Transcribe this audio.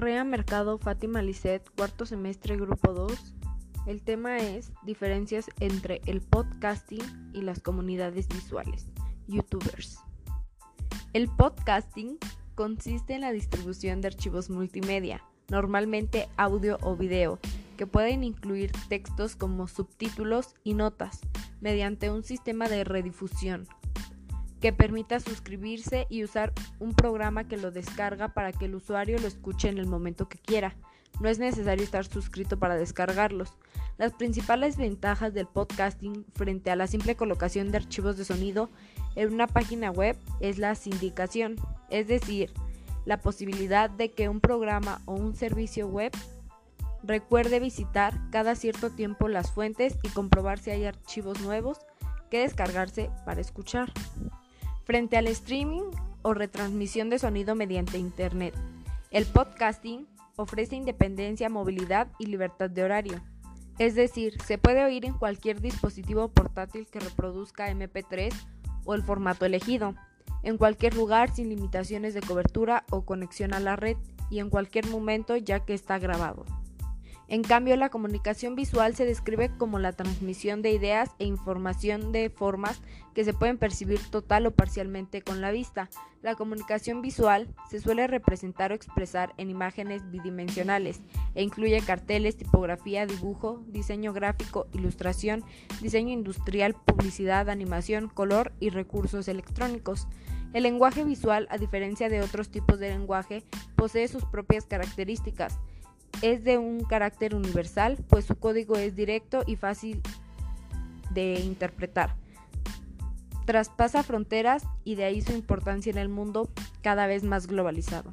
Rea Mercado Fátima Lisset, cuarto semestre, grupo 2. El tema es diferencias entre el podcasting y las comunidades visuales, youtubers. El podcasting consiste en la distribución de archivos multimedia, normalmente audio o video, que pueden incluir textos como subtítulos y notas, mediante un sistema de redifusión que permita suscribirse y usar un programa que lo descarga para que el usuario lo escuche en el momento que quiera. No es necesario estar suscrito para descargarlos. Las principales ventajas del podcasting frente a la simple colocación de archivos de sonido en una página web es la sindicación, es decir, la posibilidad de que un programa o un servicio web recuerde visitar cada cierto tiempo las fuentes y comprobar si hay archivos nuevos que descargarse para escuchar frente al streaming o retransmisión de sonido mediante Internet. El podcasting ofrece independencia, movilidad y libertad de horario. Es decir, se puede oír en cualquier dispositivo portátil que reproduzca MP3 o el formato elegido, en cualquier lugar sin limitaciones de cobertura o conexión a la red y en cualquier momento ya que está grabado. En cambio, la comunicación visual se describe como la transmisión de ideas e información de formas que se pueden percibir total o parcialmente con la vista. La comunicación visual se suele representar o expresar en imágenes bidimensionales e incluye carteles, tipografía, dibujo, diseño gráfico, ilustración, diseño industrial, publicidad, animación, color y recursos electrónicos. El lenguaje visual, a diferencia de otros tipos de lenguaje, posee sus propias características es de un carácter universal, pues su código es directo y fácil de interpretar. Traspasa fronteras y de ahí su importancia en el mundo cada vez más globalizado.